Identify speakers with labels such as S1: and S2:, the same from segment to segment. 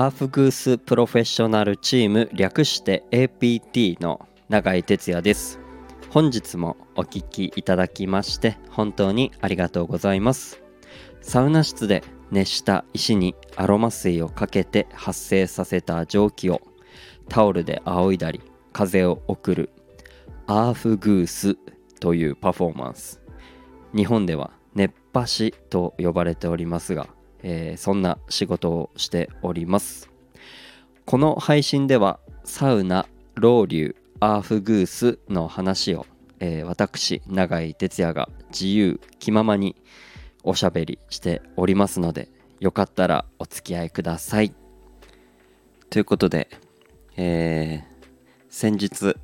S1: アーフグースプロフェッショナルチーム略して APT の永井哲也です。本日もお聞きいただきまして本当にありがとうございます。サウナ室で熱した石にアロマ水をかけて発生させた蒸気をタオルで仰いだり風を送るアーフグースというパフォーマンス。日本では熱波師と呼ばれておりますが、えー、そんな仕事をしております。この配信ではサウナロウリュアーフグースの話を、えー、私永井哲也が自由気ままにおしゃべりしておりますのでよかったらお付き合いください。ということで、えー、先日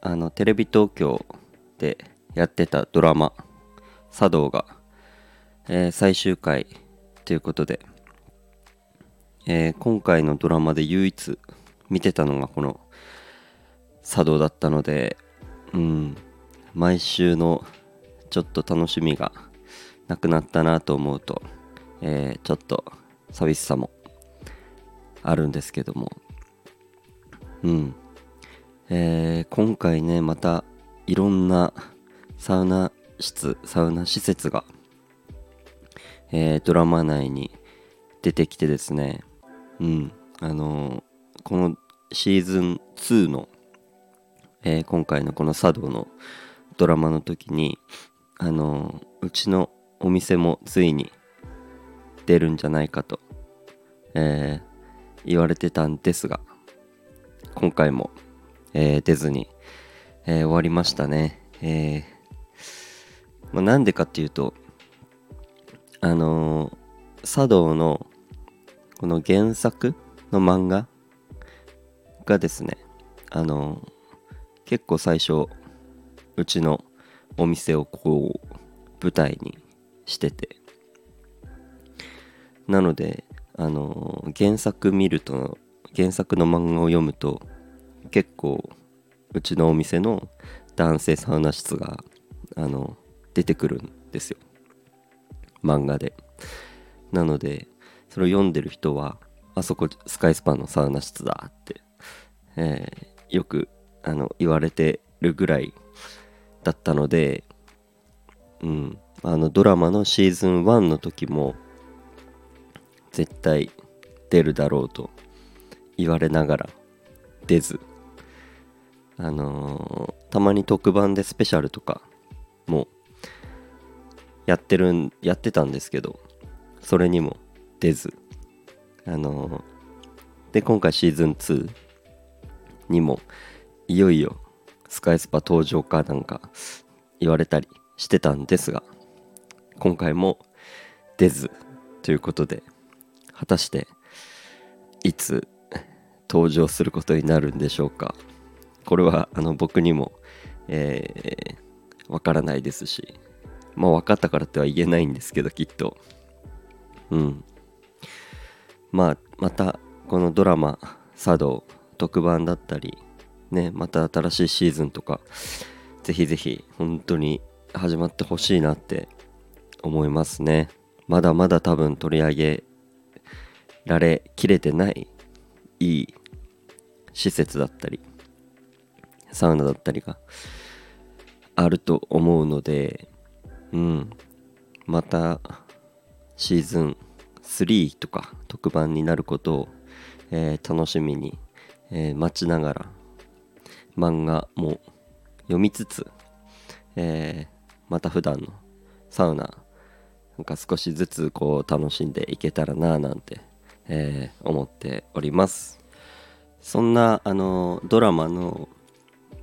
S1: あのテレビ東京でやってたドラマ「茶道が」えー、最終回ということで、えー、今回のドラマで唯一見てたのがこの茶道だったのでうん毎週のちょっと楽しみがなくなったなと思うと、えー、ちょっと寂しさもあるんですけどもうんえー、今回ねまたいろんなサウナ室サウナ施設が、えー、ドラマ内に出てきてですねうんあのー、このシーズン2の、えー、今回のこの茶道のドラマの時にあのうちのお店もついに出るんじゃないかと、え言われてたんですが今回もえー、出ずに、えー、終わりましたね。えーまあ、なんでかっていうと、あの、茶道のこの原作の漫画がですね、あの、結構最初、うちのお店をこう、舞台にしてて、なので、あの、原作見ると、原作の漫画を読むと、結構うちのお店の男性サウナ室があの出てくるんですよ。漫画で。なのでそれを読んでる人はあそこスカイスパンのサウナ室だって、えー、よくあの言われてるぐらいだったのでうん。あのドラマのシーズン1の時も絶対出るだろうと言われながら出ず。あのー、たまに特番でスペシャルとかもやってるんやってたんですけどそれにも出ず。あのー、で今回シーズン2にもいよいよスカイスパ登場かなんか言われたりしてたんですが今回も出ずということで果たしていつ登場することになるんでしょうか。これはあの僕にも、えー、わからないですし、まあ分かったからっては言えないんですけど、きっと。うん。まあ、またこのドラマ、茶道、特番だったり、ね、また新しいシーズンとか、ぜひぜひ本当に始まってほしいなって思いますね。まだまだ多分取り上げられきれてないいい施設だったりサウナだったりがあると思うので、うん、またシーズン3とか特番になることを、えー、楽しみに、えー、待ちながら漫画も読みつつ、えー、また普段のサウナなんか少しずつこう楽しんでいけたらななんて、えー、思っております。そんなあのドラマの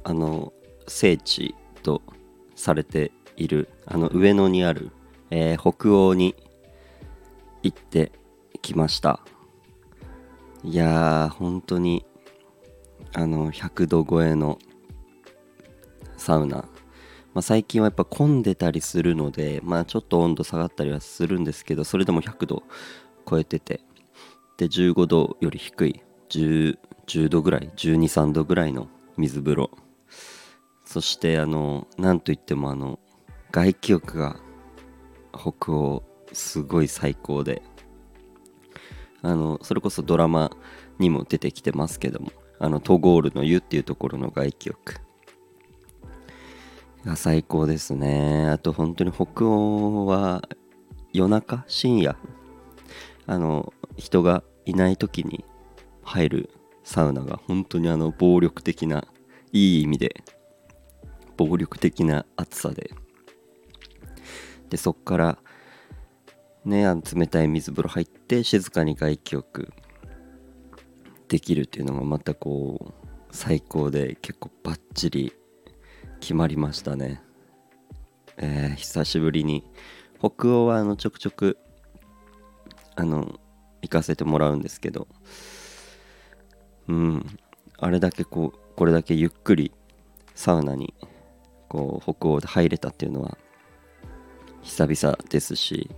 S1: あの聖地とされているあの上野にある、えー、北欧に行ってきました。いやー本当にあの100度超えのサウナ、まあ、最近はやっぱ混んでたりするのでまあちょっと温度下がったりはするんですけどそれでも100度超えてて。で15度より低い 10, 10度ぐらい123度ぐらいの水風呂。そしてあのなんといってもあの外気浴が北欧すごい最高で。あのそれこそドラマにも出てきてますけどもあのトゴールの湯っていうところの外気浴が最高ですね。あと本当に北欧は夜中深夜。あの人がいない時に入るサウナが本当にあの暴力的ないい意味で暴力的な暑さで。でそっからねあの冷たい水風呂入って静かに外気浴できるっていうのがまたこう最高で結構バッチリ決まりましたね。えー、久しぶりに北欧はあのちょくちょくあの行かせてもらうんですけどうんあれだけこうこれだけゆっくりサウナにこう北欧で入れたっていうのは久々ですし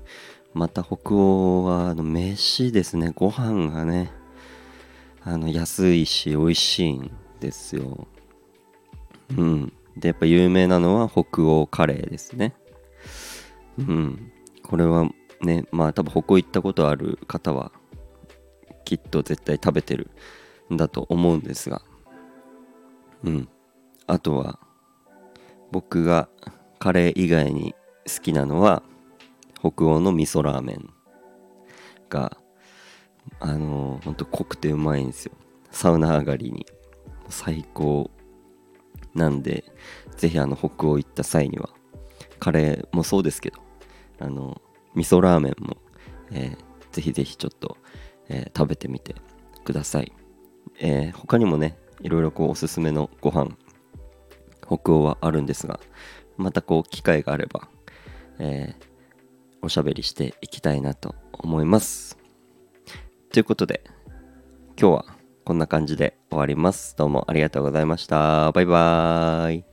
S1: また北欧はあの飯ですね。ご飯がねあの安いし美味しいんですよ。うん。でやっぱ有名なのは北欧カレーですね。うん。これはねまあ多分北欧行ったことある方はきっと絶対食べてるんだと思うんですが。うん。あとは僕がカレー以外に好きなのは北欧の味噌ラーメンがあのー、ほんと濃くてうまいんですよ。サウナ上がりに。最高なんでぜひあの北欧行った際にはカレーもそうですけどあの味噌ラーメンも、えー、ぜひぜひちょっと、えー、食べてみてください、えー、他にもねいろいろこうおすすめのご飯北欧はあるんですがまたこう機会があれば、えー、おしゃべりしていきたいなと思います。ということで今日はこんな感じで終わります。どうもありがとうございました。バイバーイ。